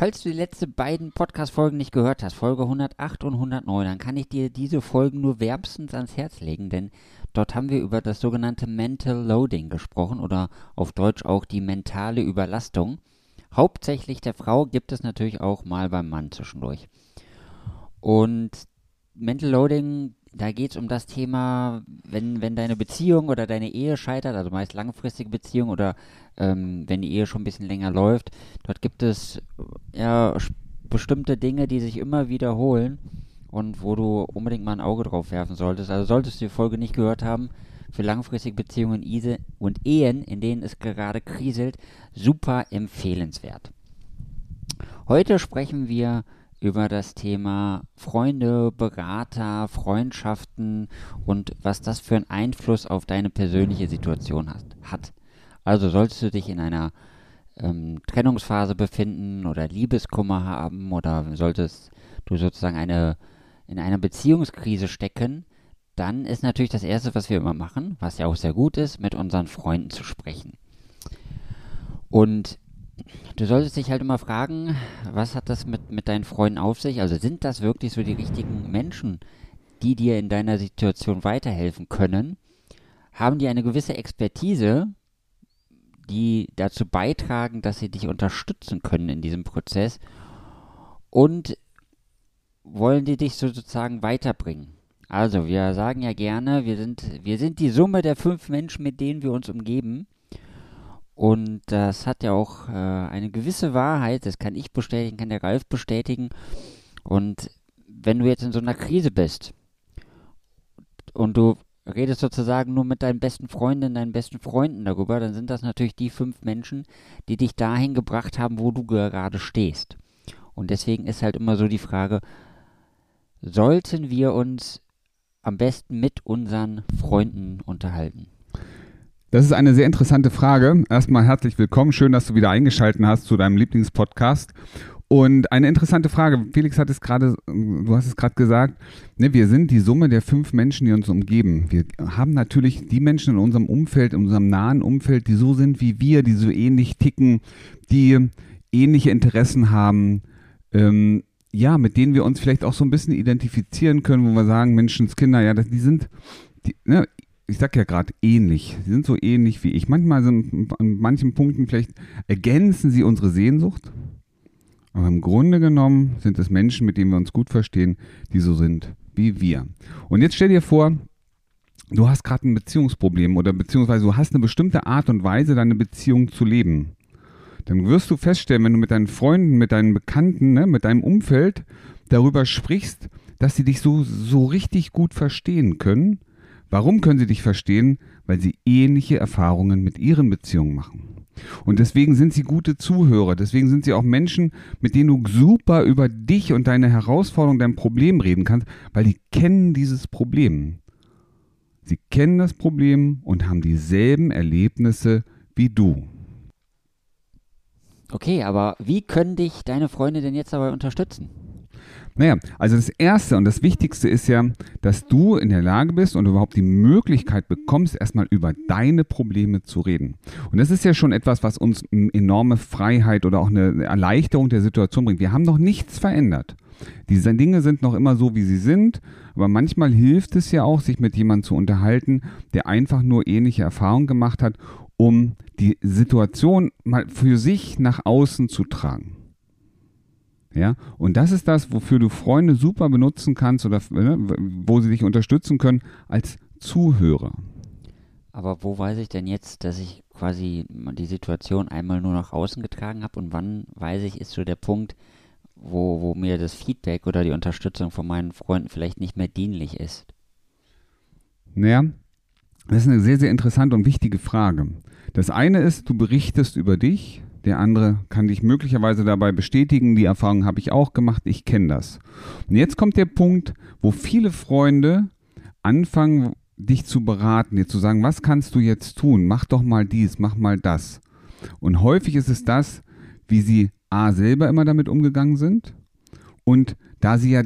Falls du die letzten beiden Podcast-Folgen nicht gehört hast, Folge 108 und 109, dann kann ich dir diese Folgen nur wärmstens ans Herz legen, denn dort haben wir über das sogenannte Mental Loading gesprochen oder auf Deutsch auch die mentale Überlastung. Hauptsächlich der Frau gibt es natürlich auch mal beim Mann zwischendurch. Und Mental Loading da geht es um das Thema, wenn, wenn deine Beziehung oder deine Ehe scheitert, also meist langfristige Beziehung oder ähm, wenn die Ehe schon ein bisschen länger läuft, dort gibt es ja bestimmte Dinge, die sich immer wiederholen und wo du unbedingt mal ein Auge drauf werfen solltest. Also solltest du die Folge nicht gehört haben, für langfristige Beziehungen und Ehen, in denen es gerade kriselt, super empfehlenswert. Heute sprechen wir das Thema Freunde, Berater, Freundschaften und was das für einen Einfluss auf deine persönliche Situation hat. Also solltest du dich in einer ähm, Trennungsphase befinden oder Liebeskummer haben oder solltest du sozusagen eine, in einer Beziehungskrise stecken, dann ist natürlich das Erste, was wir immer machen, was ja auch sehr gut ist, mit unseren Freunden zu sprechen. Und du solltest dich halt immer fragen, was hat das mit, mit deinen Freunden auf sich? Also sind das wirklich so die richtigen Menschen, die dir in deiner Situation weiterhelfen können? Haben die eine gewisse Expertise, die dazu beitragen, dass sie dich unterstützen können in diesem Prozess? Und wollen die dich sozusagen weiterbringen? Also, wir sagen ja gerne, wir sind, wir sind die Summe der fünf Menschen, mit denen wir uns umgeben. Und das hat ja auch äh, eine gewisse Wahrheit, das kann ich bestätigen, kann der Ralf bestätigen. Und wenn du jetzt in so einer Krise bist und du redest sozusagen nur mit deinen besten Freundinnen, deinen besten Freunden darüber, dann sind das natürlich die fünf Menschen, die dich dahin gebracht haben, wo du gerade stehst. Und deswegen ist halt immer so die Frage, sollten wir uns am besten mit unseren Freunden unterhalten? Das ist eine sehr interessante Frage. Erstmal herzlich willkommen. Schön, dass du wieder eingeschaltet hast zu deinem Lieblingspodcast. Und eine interessante Frage. Felix hat es gerade, du hast es gerade gesagt, ne, wir sind die Summe der fünf Menschen, die uns umgeben. Wir haben natürlich die Menschen in unserem Umfeld, in unserem nahen Umfeld, die so sind wie wir, die so ähnlich ticken, die ähnliche Interessen haben, ähm, ja, mit denen wir uns vielleicht auch so ein bisschen identifizieren können, wo wir sagen, Menschenskinder, ja, die sind, die, ne, ich sag ja gerade ähnlich. Sie sind so ähnlich wie ich. Manchmal sind an manchen Punkten vielleicht ergänzen sie unsere Sehnsucht. Aber im Grunde genommen sind es Menschen, mit denen wir uns gut verstehen, die so sind wie wir. Und jetzt stell dir vor, du hast gerade ein Beziehungsproblem oder beziehungsweise du hast eine bestimmte Art und Weise, deine Beziehung zu leben. Dann wirst du feststellen, wenn du mit deinen Freunden, mit deinen Bekannten, ne, mit deinem Umfeld darüber sprichst, dass sie dich so, so richtig gut verstehen können Warum können sie dich verstehen? Weil sie ähnliche Erfahrungen mit ihren Beziehungen machen. Und deswegen sind sie gute Zuhörer. Deswegen sind sie auch Menschen, mit denen du super über dich und deine Herausforderung, dein Problem reden kannst, weil die kennen dieses Problem. Sie kennen das Problem und haben dieselben Erlebnisse wie du. Okay, aber wie können dich deine Freunde denn jetzt dabei unterstützen? Naja, also das Erste und das Wichtigste ist ja, dass du in der Lage bist und überhaupt die Möglichkeit bekommst, erstmal über deine Probleme zu reden. Und das ist ja schon etwas, was uns eine enorme Freiheit oder auch eine Erleichterung der Situation bringt. Wir haben noch nichts verändert. Diese Dinge sind noch immer so, wie sie sind, aber manchmal hilft es ja auch, sich mit jemandem zu unterhalten, der einfach nur ähnliche Erfahrungen gemacht hat, um die Situation mal für sich nach außen zu tragen. Ja, und das ist das, wofür du Freunde super benutzen kannst oder ne, wo sie dich unterstützen können als Zuhörer. Aber wo weiß ich denn jetzt, dass ich quasi die Situation einmal nur nach außen getragen habe und wann weiß ich, ist so der Punkt, wo, wo mir das Feedback oder die Unterstützung von meinen Freunden vielleicht nicht mehr dienlich ist? Naja, das ist eine sehr, sehr interessante und wichtige Frage. Das eine ist, du berichtest über dich, der andere kann dich möglicherweise dabei bestätigen. Die Erfahrung habe ich auch gemacht, ich kenne das. Und jetzt kommt der Punkt, wo viele Freunde anfangen, dich zu beraten, dir zu sagen, was kannst du jetzt tun? Mach doch mal dies, mach mal das. Und häufig ist es das, wie sie A selber immer damit umgegangen sind und da sie ja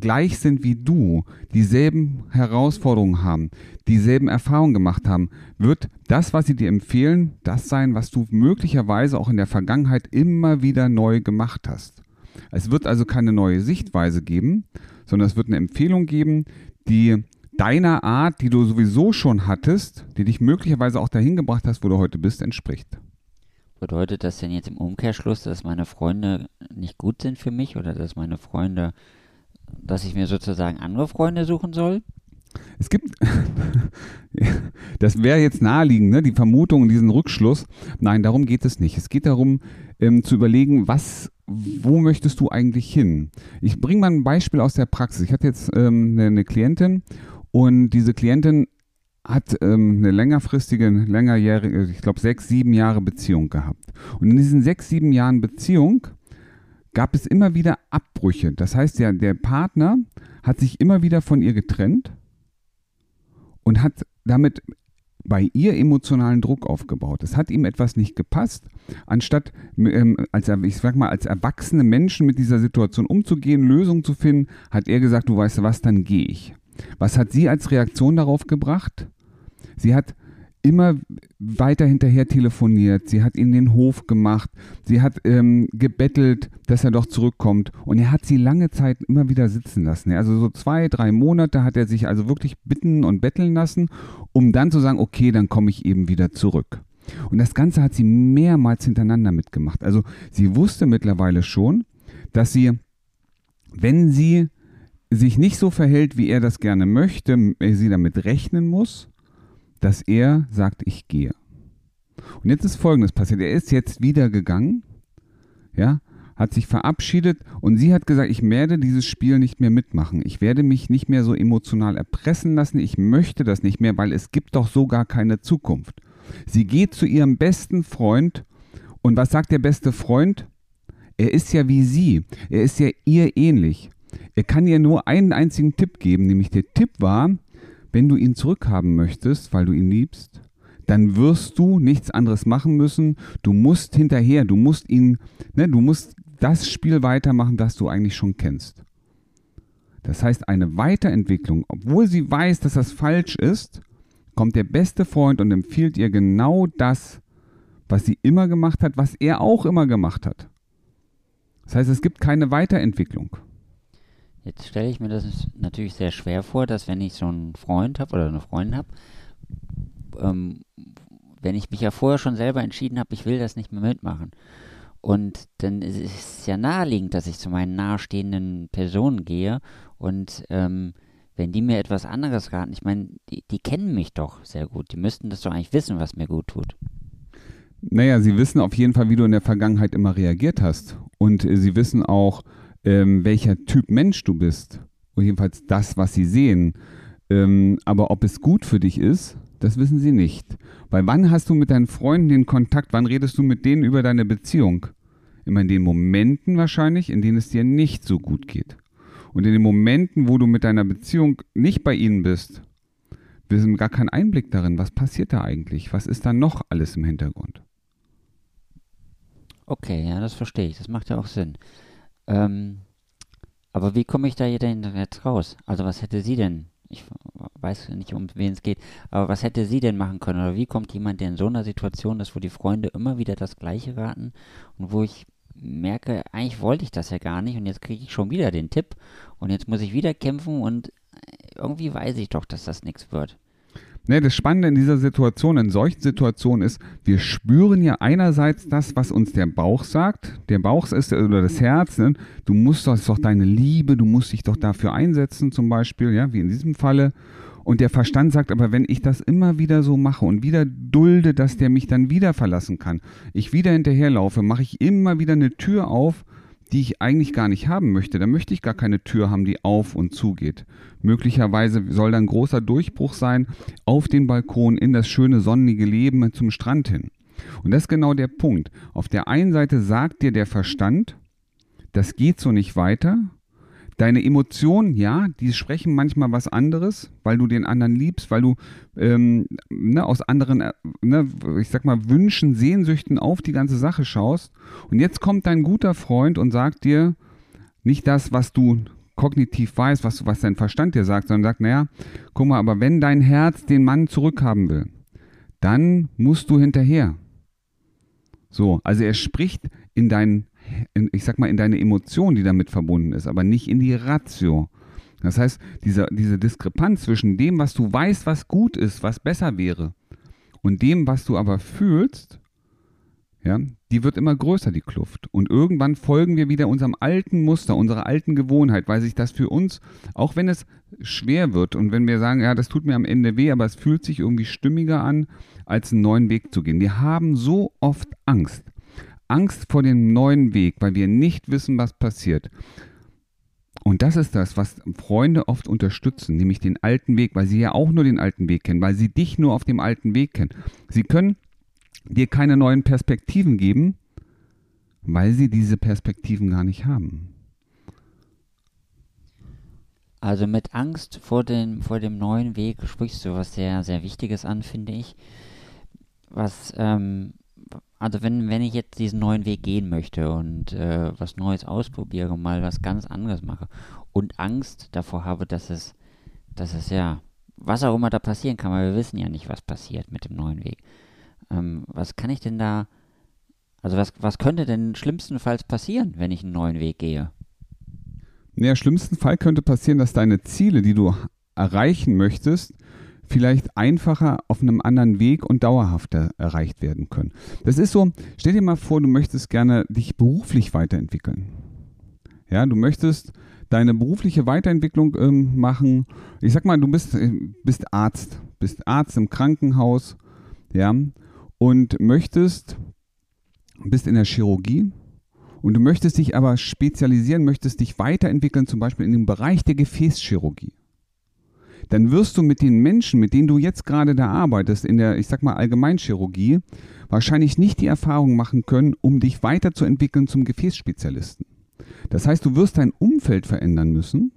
gleich sind wie du, dieselben Herausforderungen haben, dieselben Erfahrungen gemacht haben, wird das, was sie dir empfehlen, das sein, was du möglicherweise auch in der Vergangenheit immer wieder neu gemacht hast. Es wird also keine neue Sichtweise geben, sondern es wird eine Empfehlung geben, die deiner Art, die du sowieso schon hattest, die dich möglicherweise auch dahin gebracht hast, wo du heute bist, entspricht. Bedeutet das denn jetzt im Umkehrschluss, dass meine Freunde nicht gut sind für mich oder dass meine Freunde dass ich mir sozusagen andere Freunde suchen soll? Es gibt, das wäre jetzt naheliegend, ne? die Vermutung, diesen Rückschluss. Nein, darum geht es nicht. Es geht darum, ähm, zu überlegen, was, wo möchtest du eigentlich hin? Ich bringe mal ein Beispiel aus der Praxis. Ich hatte jetzt ähm, eine, eine, Klientin und diese Klientin hat ähm, eine längerfristige, längerjährige, ich glaube sechs, sieben Jahre Beziehung gehabt. Und in diesen sechs, sieben Jahren Beziehung gab es immer wieder Abbrüche. Das heißt, der, der Partner hat sich immer wieder von ihr getrennt und hat damit bei ihr emotionalen Druck aufgebaut. Es hat ihm etwas nicht gepasst. Anstatt ähm, als, ich sag mal, als erwachsene Menschen mit dieser Situation umzugehen, Lösungen zu finden, hat er gesagt, du weißt was, dann gehe ich. Was hat sie als Reaktion darauf gebracht? Sie hat immer weiter hinterher telefoniert, sie hat ihn den Hof gemacht, sie hat ähm, gebettelt, dass er doch zurückkommt und er hat sie lange Zeit immer wieder sitzen lassen. Also so zwei, drei Monate hat er sich also wirklich bitten und betteln lassen, um dann zu sagen, okay, dann komme ich eben wieder zurück. Und das Ganze hat sie mehrmals hintereinander mitgemacht. Also sie wusste mittlerweile schon, dass sie, wenn sie sich nicht so verhält, wie er das gerne möchte, sie damit rechnen muss, dass er sagt, ich gehe. Und jetzt ist Folgendes passiert. Er ist jetzt wieder gegangen, ja, hat sich verabschiedet und sie hat gesagt, ich werde dieses Spiel nicht mehr mitmachen. Ich werde mich nicht mehr so emotional erpressen lassen. Ich möchte das nicht mehr, weil es gibt doch so gar keine Zukunft. Sie geht zu ihrem besten Freund und was sagt der beste Freund? Er ist ja wie sie. Er ist ja ihr ähnlich. Er kann ihr nur einen einzigen Tipp geben, nämlich der Tipp war, wenn du ihn zurückhaben möchtest, weil du ihn liebst, dann wirst du nichts anderes machen müssen. Du musst hinterher, du musst ihn, ne, du musst das Spiel weitermachen, das du eigentlich schon kennst. Das heißt, eine Weiterentwicklung, obwohl sie weiß, dass das falsch ist, kommt der beste Freund und empfiehlt ihr genau das, was sie immer gemacht hat, was er auch immer gemacht hat. Das heißt, es gibt keine Weiterentwicklung. Jetzt stelle ich mir das natürlich sehr schwer vor, dass wenn ich so einen Freund habe oder eine Freundin habe, ähm, wenn ich mich ja vorher schon selber entschieden habe, ich will das nicht mehr mitmachen. Und dann ist es ja naheliegend, dass ich zu meinen nahestehenden Personen gehe und ähm, wenn die mir etwas anderes raten, ich meine, die, die kennen mich doch sehr gut, die müssten das doch eigentlich wissen, was mir gut tut. Naja, sie wissen auf jeden Fall, wie du in der Vergangenheit immer reagiert hast. Und äh, sie wissen auch, ähm, welcher Typ Mensch du bist. Oder jedenfalls das, was sie sehen. Ähm, aber ob es gut für dich ist, das wissen sie nicht. Weil wann hast du mit deinen Freunden den Kontakt, wann redest du mit denen über deine Beziehung? Immer in den Momenten wahrscheinlich, in denen es dir nicht so gut geht. Und in den Momenten, wo du mit deiner Beziehung nicht bei ihnen bist, wir haben gar keinen Einblick darin, was passiert da eigentlich, was ist da noch alles im Hintergrund. Okay, ja, das verstehe ich, das macht ja auch Sinn. Ähm, aber wie komme ich da jetzt raus? Also was hätte sie denn? Ich weiß nicht, um wen es geht, aber was hätte sie denn machen können? Oder wie kommt jemand, der in so einer Situation ist, wo die Freunde immer wieder das Gleiche raten und wo ich merke, eigentlich wollte ich das ja gar nicht und jetzt kriege ich schon wieder den Tipp und jetzt muss ich wieder kämpfen und irgendwie weiß ich doch, dass das nichts wird. Ne, das Spannende in dieser Situation, in solchen Situationen ist, wir spüren ja einerseits das, was uns der Bauch sagt. Der Bauch ist, oder das Herz, ne? du musst das ist doch deine Liebe, du musst dich doch dafür einsetzen, zum Beispiel, ja, wie in diesem Falle. Und der Verstand sagt aber, wenn ich das immer wieder so mache und wieder dulde, dass der mich dann wieder verlassen kann, ich wieder hinterherlaufe, mache ich immer wieder eine Tür auf, die ich eigentlich gar nicht haben möchte. Da möchte ich gar keine Tür haben, die auf und zugeht. Möglicherweise soll da ein großer Durchbruch sein auf den Balkon in das schöne sonnige Leben zum Strand hin. Und das ist genau der Punkt. Auf der einen Seite sagt dir der Verstand, das geht so nicht weiter. Deine Emotionen, ja, die sprechen manchmal was anderes, weil du den anderen liebst, weil du ähm, ne, aus anderen, äh, ne, ich sag mal, Wünschen, Sehnsüchten auf die ganze Sache schaust. Und jetzt kommt dein guter Freund und sagt dir nicht das, was du kognitiv weißt, was, was dein Verstand dir sagt, sondern sagt, naja, guck mal, aber wenn dein Herz den Mann zurückhaben will, dann musst du hinterher. So, also er spricht in deinen in, ich sag mal, in deine Emotion, die damit verbunden ist, aber nicht in die Ratio. Das heißt, diese, diese Diskrepanz zwischen dem, was du weißt, was gut ist, was besser wäre, und dem, was du aber fühlst, ja, die wird immer größer, die Kluft. Und irgendwann folgen wir wieder unserem alten Muster, unserer alten Gewohnheit, weil sich das für uns, auch wenn es schwer wird und wenn wir sagen, ja, das tut mir am Ende weh, aber es fühlt sich irgendwie stimmiger an, als einen neuen Weg zu gehen. Wir haben so oft Angst. Angst vor dem neuen Weg, weil wir nicht wissen, was passiert. Und das ist das, was Freunde oft unterstützen, nämlich den alten Weg, weil sie ja auch nur den alten Weg kennen, weil sie dich nur auf dem alten Weg kennen. Sie können dir keine neuen Perspektiven geben, weil sie diese Perspektiven gar nicht haben. Also mit Angst vor dem, vor dem neuen Weg sprichst du was sehr, sehr Wichtiges an, finde ich. Was ähm, also wenn, wenn ich jetzt diesen neuen Weg gehen möchte und äh, was Neues ausprobiere, mal was ganz anderes mache und Angst davor habe, dass es, dass es ja, was auch immer da passieren kann, weil wir wissen ja nicht, was passiert mit dem neuen Weg. Ähm, was kann ich denn da, also was, was könnte denn schlimmstenfalls passieren, wenn ich einen neuen Weg gehe? Ja, schlimmsten Fall könnte passieren, dass deine Ziele, die du erreichen möchtest, vielleicht einfacher auf einem anderen Weg und dauerhafter erreicht werden können. Das ist so, stell dir mal vor, du möchtest gerne dich beruflich weiterentwickeln. Ja, du möchtest deine berufliche Weiterentwicklung ähm, machen. Ich sag mal, du bist, äh, bist Arzt, bist Arzt im Krankenhaus, ja, und möchtest, bist in der Chirurgie und du möchtest dich aber spezialisieren, möchtest dich weiterentwickeln, zum Beispiel in dem Bereich der Gefäßchirurgie dann wirst du mit den Menschen, mit denen du jetzt gerade da arbeitest, in der, ich sag mal, Allgemeinchirurgie, wahrscheinlich nicht die Erfahrung machen können, um dich weiterzuentwickeln zum Gefäßspezialisten. Das heißt, du wirst dein Umfeld verändern müssen,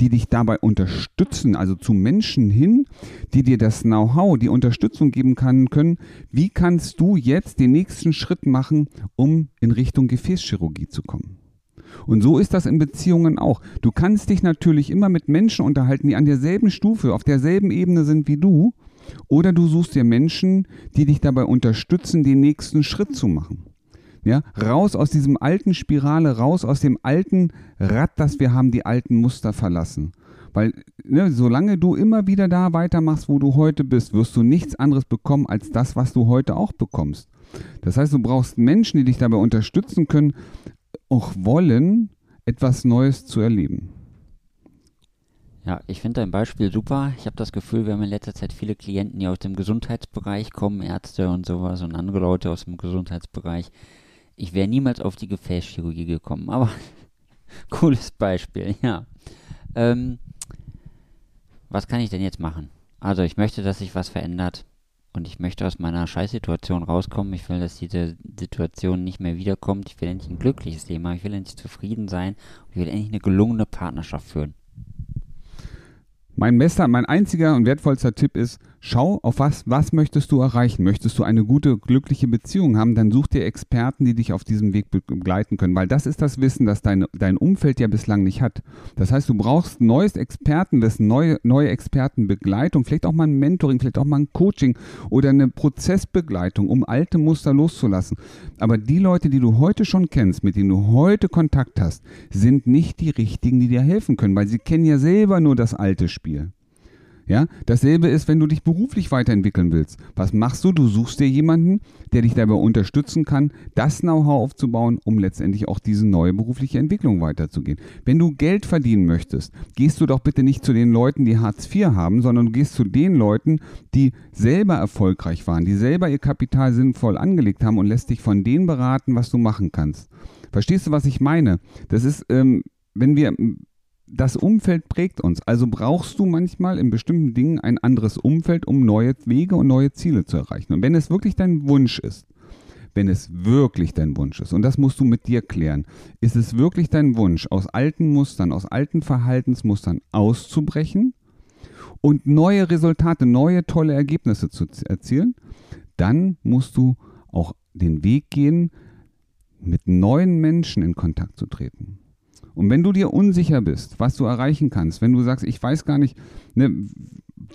die dich dabei unterstützen, also zu Menschen hin, die dir das Know-how, die Unterstützung geben kann, können. Wie kannst du jetzt den nächsten Schritt machen, um in Richtung Gefäßchirurgie zu kommen? Und so ist das in Beziehungen auch. Du kannst dich natürlich immer mit Menschen unterhalten, die an derselben Stufe, auf derselben Ebene sind wie du. Oder du suchst dir Menschen, die dich dabei unterstützen, den nächsten Schritt zu machen. Ja, raus aus diesem alten Spirale, raus aus dem alten Rad, das wir haben, die alten Muster verlassen. Weil ne, solange du immer wieder da weitermachst, wo du heute bist, wirst du nichts anderes bekommen als das, was du heute auch bekommst. Das heißt, du brauchst Menschen, die dich dabei unterstützen können, auch wollen, etwas Neues zu erleben. Ja, ich finde dein Beispiel super. Ich habe das Gefühl, wir haben in letzter Zeit viele Klienten, die aus dem Gesundheitsbereich kommen, Ärzte und sowas und andere Leute aus dem Gesundheitsbereich. Ich wäre niemals auf die Gefäßchirurgie gekommen, aber cooles Beispiel, ja. Ähm, was kann ich denn jetzt machen? Also ich möchte, dass sich was verändert und ich möchte aus meiner Scheißsituation rauskommen. Ich will, dass diese Situation nicht mehr wiederkommt. Ich will endlich ein glückliches Leben haben. Ich will endlich zufrieden sein. Ich will endlich eine gelungene Partnerschaft führen. Mein bester, mein einziger und wertvollster Tipp ist, schau auf was, was möchtest du erreichen? Möchtest du eine gute, glückliche Beziehung haben? Dann such dir Experten, die dich auf diesem Weg begleiten können, weil das ist das Wissen, das dein, dein Umfeld ja bislang nicht hat. Das heißt, du brauchst neues Experten, das neue, neue Expertenbegleitung, vielleicht auch mal ein Mentoring, vielleicht auch mal ein Coaching oder eine Prozessbegleitung, um alte Muster loszulassen. Aber die Leute, die du heute schon kennst, mit denen du heute Kontakt hast, sind nicht die richtigen, die dir helfen können, weil sie kennen ja selber nur das alte Spiel. Spiel. Ja, dasselbe ist, wenn du dich beruflich weiterentwickeln willst. Was machst du? Du suchst dir jemanden, der dich dabei unterstützen kann, das Know-how aufzubauen, um letztendlich auch diese neue berufliche Entwicklung weiterzugehen. Wenn du Geld verdienen möchtest, gehst du doch bitte nicht zu den Leuten, die Hartz IV haben, sondern du gehst zu den Leuten, die selber erfolgreich waren, die selber ihr Kapital sinnvoll angelegt haben und lässt dich von denen beraten, was du machen kannst. Verstehst du, was ich meine? Das ist, ähm, wenn wir das Umfeld prägt uns. Also brauchst du manchmal in bestimmten Dingen ein anderes Umfeld, um neue Wege und neue Ziele zu erreichen. Und wenn es wirklich dein Wunsch ist, wenn es wirklich dein Wunsch ist, und das musst du mit dir klären, ist es wirklich dein Wunsch, aus alten Mustern, aus alten Verhaltensmustern auszubrechen und neue Resultate, neue tolle Ergebnisse zu erzielen, dann musst du auch den Weg gehen, mit neuen Menschen in Kontakt zu treten. Und wenn du dir unsicher bist, was du erreichen kannst, wenn du sagst, ich weiß gar nicht, ne,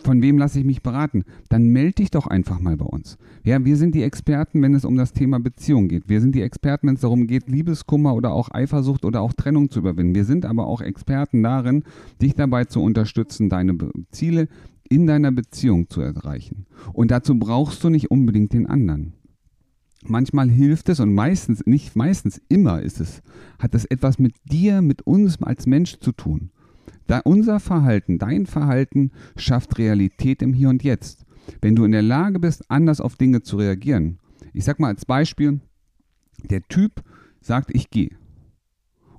von wem lasse ich mich beraten, dann melde dich doch einfach mal bei uns. Ja, wir sind die Experten, wenn es um das Thema Beziehung geht. Wir sind die Experten, wenn es darum geht, Liebeskummer oder auch Eifersucht oder auch Trennung zu überwinden. Wir sind aber auch Experten darin, dich dabei zu unterstützen, deine Ziele in deiner Beziehung zu erreichen. Und dazu brauchst du nicht unbedingt den anderen. Manchmal hilft es und meistens, nicht meistens, immer ist es, hat es etwas mit dir, mit uns als Mensch zu tun. Da unser Verhalten, dein Verhalten schafft Realität im Hier und Jetzt. Wenn du in der Lage bist, anders auf Dinge zu reagieren. Ich sag mal als Beispiel, der Typ sagt, ich gehe.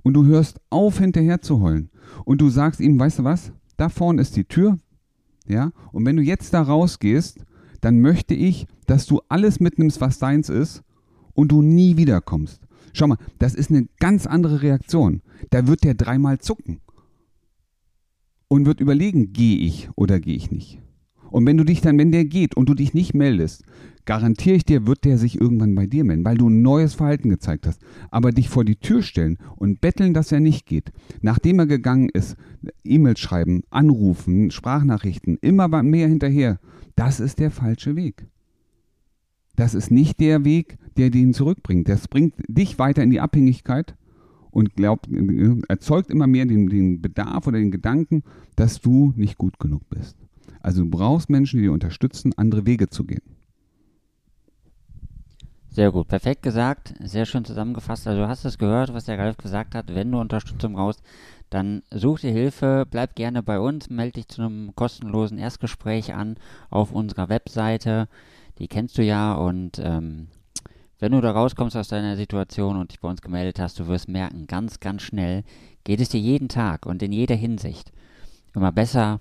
Und du hörst auf, hinterher zu heulen. Und du sagst ihm, weißt du was? Da vorne ist die Tür. Ja? Und wenn du jetzt da rausgehst, dann möchte ich, dass du alles mitnimmst, was deins ist und du nie wiederkommst. Schau mal, das ist eine ganz andere Reaktion. Da wird der dreimal zucken und wird überlegen, gehe ich oder gehe ich nicht. Und wenn du dich dann, wenn der geht und du dich nicht meldest, garantiere ich dir, wird der sich irgendwann bei dir melden, weil du ein neues Verhalten gezeigt hast. Aber dich vor die Tür stellen und betteln, dass er nicht geht, nachdem er gegangen ist, E-Mails schreiben, anrufen, Sprachnachrichten, immer mehr hinterher, das ist der falsche Weg. Das ist nicht der Weg, der den zurückbringt. Das bringt dich weiter in die Abhängigkeit und glaubt, erzeugt immer mehr den, den Bedarf oder den Gedanken, dass du nicht gut genug bist. Also du brauchst Menschen, die dir unterstützen, andere Wege zu gehen. Sehr gut, perfekt gesagt, sehr schön zusammengefasst. Also du hast es gehört, was der Ralf gesagt hat. Wenn du Unterstützung brauchst, dann such dir Hilfe, bleib gerne bei uns, melde dich zu einem kostenlosen Erstgespräch an auf unserer Webseite. Die kennst du ja und ähm, wenn du da rauskommst aus deiner Situation und dich bei uns gemeldet hast, du wirst merken, ganz, ganz schnell geht es dir jeden Tag und in jeder Hinsicht immer besser